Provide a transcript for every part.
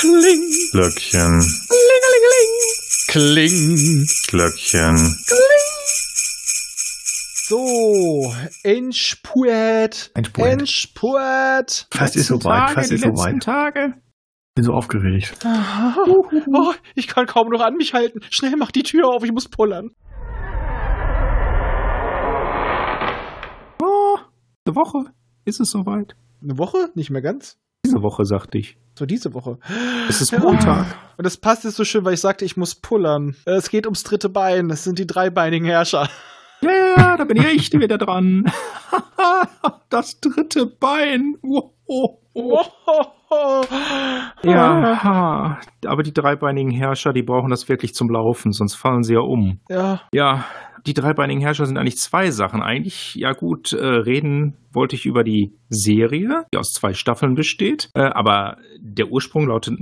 Kling. Glöckchen. Kling. Glöckchen. So, Endspurt. Endspurt. Endspurt. Fast ist soweit, fast ist soweit. Tage. Bin so aufgeregt. Oh, ich kann kaum noch an mich halten. Schnell mach die Tür auf, ich muss pullern. Oh, eine Woche ist es soweit. Eine Woche? Nicht mehr ganz? Diese Woche, sagte ich. So diese Woche. Es ist. Montag. Und das passt jetzt so schön, weil ich sagte, ich muss pullern. Es geht ums dritte Bein. Es sind die dreibeinigen Herrscher. Ja, ja, da bin ich wieder dran. das dritte Bein. Oh. Ja, aber die dreibeinigen Herrscher, die brauchen das wirklich zum Laufen, sonst fallen sie ja um. Ja. Ja, die dreibeinigen Herrscher sind eigentlich zwei Sachen. Eigentlich, ja gut, äh, reden wollte ich über die Serie, die aus zwei Staffeln besteht. Äh, aber der Ursprung lautet,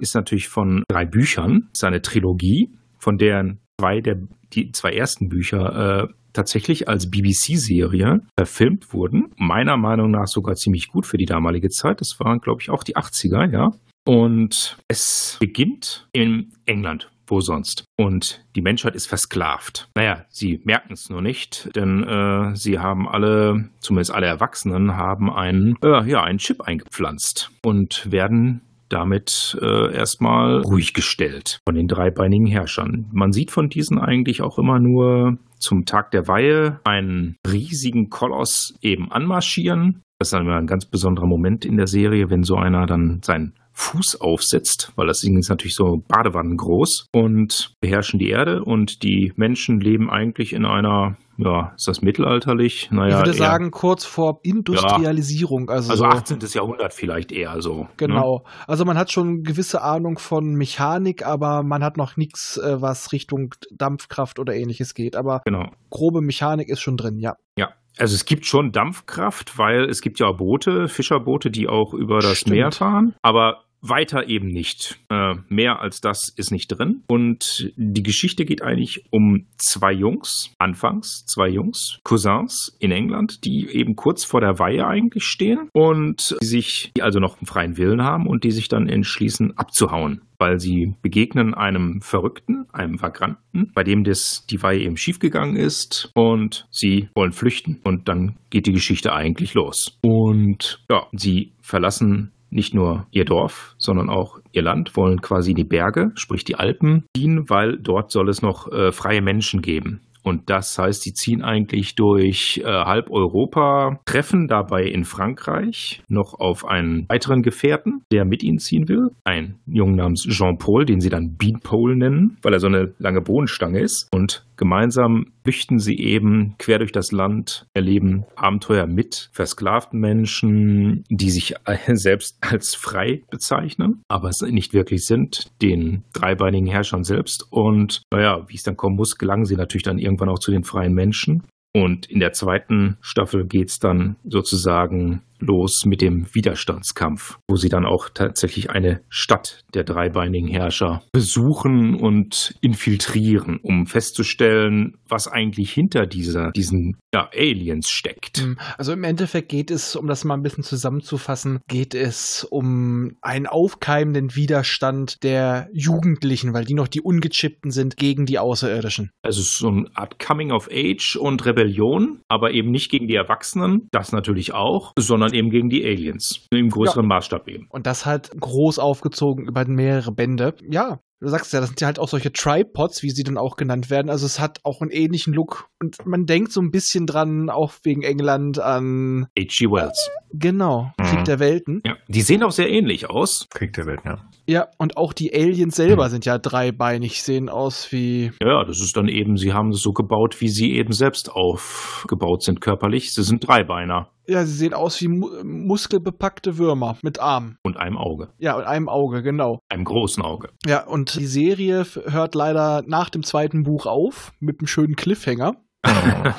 ist natürlich von drei Büchern. Es ist eine Trilogie, von deren zwei der die zwei ersten Bücher äh, tatsächlich als BBC-Serie verfilmt wurden. Meiner Meinung nach sogar ziemlich gut für die damalige Zeit. Das waren, glaube ich, auch die 80er, ja. Und es beginnt in England. Wo sonst? Und die Menschheit ist versklavt. Naja, sie merken es nur nicht, denn äh, sie haben alle, zumindest alle Erwachsenen, haben einen, äh, ja, einen Chip eingepflanzt und werden damit äh, erstmal ruhig gestellt von den dreibeinigen Herrschern. Man sieht von diesen eigentlich auch immer nur zum Tag der Weihe einen riesigen Koloss eben anmarschieren. Das ist dann immer ein ganz besonderer Moment in der Serie, wenn so einer dann seinen Fuß aufsetzt, weil das Ding ist natürlich so Badewannen groß und beherrschen die Erde und die Menschen leben eigentlich in einer, ja, ist das mittelalterlich? Naja, ich würde sagen, kurz vor Industrialisierung. Also, also so, 18. Jahrhundert vielleicht eher so. Ne? Genau. Also man hat schon gewisse Ahnung von Mechanik, aber man hat noch nichts, äh, was Richtung Dampfkraft oder ähnliches geht. Aber Genau. grobe Mechanik ist schon drin, ja. Ja, also es gibt schon Dampfkraft, weil es gibt ja Boote, Fischerboote, die auch über das Stimmt. Meer fahren, aber weiter eben nicht. Äh, mehr als das ist nicht drin. Und die Geschichte geht eigentlich um zwei Jungs, anfangs zwei Jungs, Cousins in England, die eben kurz vor der Weihe eigentlich stehen und die sich, die also noch einen freien Willen haben und die sich dann entschließen abzuhauen weil sie begegnen einem Verrückten, einem Vagranten, bei dem das die Weihe eben schiefgegangen ist und sie wollen flüchten. Und dann geht die Geschichte eigentlich los. Und ja, sie verlassen nicht nur ihr Dorf, sondern auch ihr Land, wollen quasi in die Berge, sprich die Alpen, ziehen, weil dort soll es noch äh, freie Menschen geben. Und das heißt, sie ziehen eigentlich durch äh, halb Europa, treffen dabei in Frankreich noch auf einen weiteren Gefährten, der mit ihnen ziehen will. Ein Jungen namens Jean-Paul, den sie dann Beanpole nennen, weil er so eine lange Bohnenstange ist. Und gemeinsam flüchten sie eben quer durch das Land, erleben Abenteuer mit versklavten Menschen, die sich selbst als frei bezeichnen, aber es nicht wirklich sind, den dreibeinigen Herrschern selbst. Und naja, wie es dann kommen muss, gelangen sie natürlich dann irgendwann auch zu den freien Menschen. Und in der zweiten Staffel geht's dann sozusagen los mit dem Widerstandskampf, wo sie dann auch tatsächlich eine Stadt der dreibeinigen Herrscher besuchen und infiltrieren, um festzustellen, was eigentlich hinter dieser, diesen ja, Aliens steckt. Mm, Also im Endeffekt geht es, um das mal ein bisschen zusammenzufassen, geht es um einen aufkeimenden Widerstand der Jugendlichen, weil die noch die Ungechippten sind gegen die Außerirdischen. Also es ist so eine Art Coming of Age und Rebellion, aber eben nicht gegen die Erwachsenen, das natürlich auch, sondern eben gegen die Aliens. Im größeren Maßstab eben. Und das halt groß aufgezogen über mehrere Bände. Ja, du sagst ja, das sind ja halt auch solche Tripods, wie sie dann auch genannt werden. Also es hat auch einen ähnlichen Look. Und man denkt so ein bisschen dran, auch wegen England, an, H.G. Wells. genau, Krieg Mhm. der Welten. Ja. Die sehen auch sehr ähnlich aus. Krieg der Welt, ja. Ja, und auch die Aliens selber sind ja dreibeinig, sehen aus wie Ja, das ist dann eben, sie haben es so gebaut, wie sie eben selbst aufgebaut sind körperlich. Sie sind Dreibeiner Ja, sie sehen aus wie mu muskelbepackte Würmer mit Armen. und einem Auge. Ja, und einem Auge, genau. Einem großen Auge. Ja, und die Serie hört leider nach dem zweiten Buch auf mit einem schönen Cliffhanger. ja.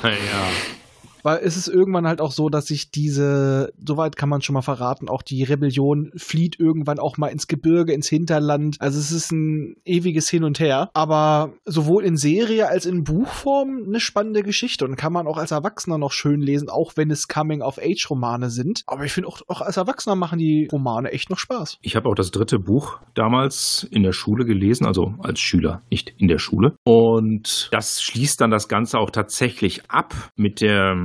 Weil es ist irgendwann halt auch so, dass sich diese, soweit kann man schon mal verraten, auch die Rebellion flieht irgendwann auch mal ins Gebirge, ins Hinterland. Also es ist ein ewiges Hin und Her. Aber sowohl in Serie als in Buchform eine spannende Geschichte und kann man auch als Erwachsener noch schön lesen, auch wenn es Coming-of-Age-Romane sind. Aber ich finde auch, auch als Erwachsener machen die Romane echt noch Spaß. Ich habe auch das dritte Buch damals in der Schule gelesen, also als Schüler, nicht in der Schule. Und das schließt dann das Ganze auch tatsächlich ab mit der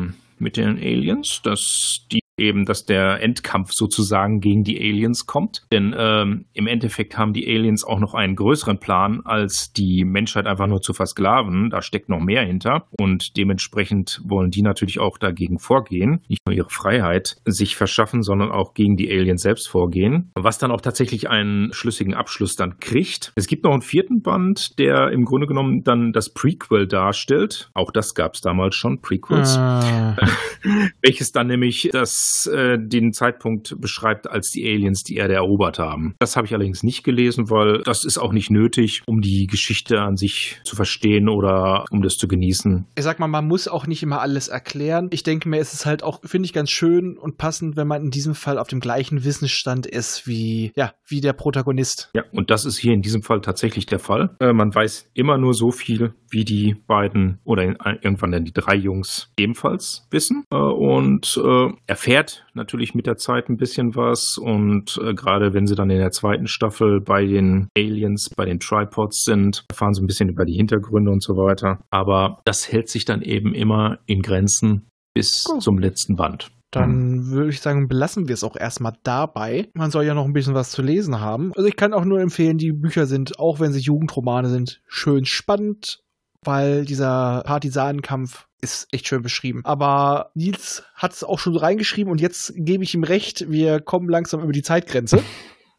mit den Aliens, dass die eben, dass der Endkampf sozusagen gegen die Aliens kommt. Denn ähm, im Endeffekt haben die Aliens auch noch einen größeren Plan, als die Menschheit einfach nur zu versklaven. Da steckt noch mehr hinter. Und dementsprechend wollen die natürlich auch dagegen vorgehen. Nicht nur ihre Freiheit sich verschaffen, sondern auch gegen die Aliens selbst vorgehen. Was dann auch tatsächlich einen schlüssigen Abschluss dann kriegt. Es gibt noch einen vierten Band, der im Grunde genommen dann das Prequel darstellt. Auch das gab es damals schon, Prequels. Ah. Welches dann nämlich das äh, den Zeitpunkt beschreibt, als die Aliens die Erde erobert haben. Das habe ich allerdings nicht gelesen, weil das ist auch nicht nötig, um die Geschichte an sich zu verstehen oder um das zu genießen. Ich sag mal, man muss auch nicht immer alles erklären. Ich denke mir, es ist halt auch, finde ich, ganz schön und passend, wenn man in diesem Fall auf dem gleichen Wissensstand ist wie, ja, wie der Protagonist. Ja, und das ist hier in diesem Fall tatsächlich der Fall. Äh, man weiß immer nur so viel, wie die beiden oder in, irgendwann dann die drei Jungs ebenfalls wissen äh, und äh, erfährt erfährt natürlich mit der Zeit ein bisschen was und äh, gerade wenn sie dann in der zweiten Staffel bei den Aliens, bei den Tripods sind, erfahren sie ein bisschen über die Hintergründe und so weiter. Aber das hält sich dann eben immer in Grenzen bis cool. zum letzten Band. Dann würde ich sagen, belassen wir es auch erstmal dabei. Man soll ja noch ein bisschen was zu lesen haben. Also ich kann auch nur empfehlen, die Bücher sind, auch wenn sie Jugendromane sind, schön spannend, weil dieser Partisanenkampf ist echt schön beschrieben. Aber Nils hat es auch schon reingeschrieben und jetzt gebe ich ihm recht, wir kommen langsam über die Zeitgrenze.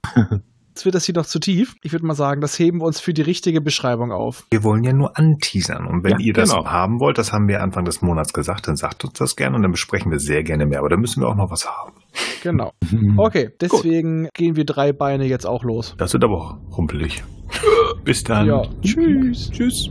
Jetzt wird das hier noch zu tief. Ich würde mal sagen, das heben wir uns für die richtige Beschreibung auf. Wir wollen ja nur anteasern. Und wenn ja, ihr das genau. haben wollt, das haben wir Anfang des Monats gesagt, dann sagt uns das gerne und dann besprechen wir sehr gerne mehr. Aber da müssen wir auch noch was haben. Genau. Okay, deswegen Gut. gehen wir drei Beine jetzt auch los. Das wird aber auch rumpelig. Bis dann. Ja. Tschüss. Tschüss.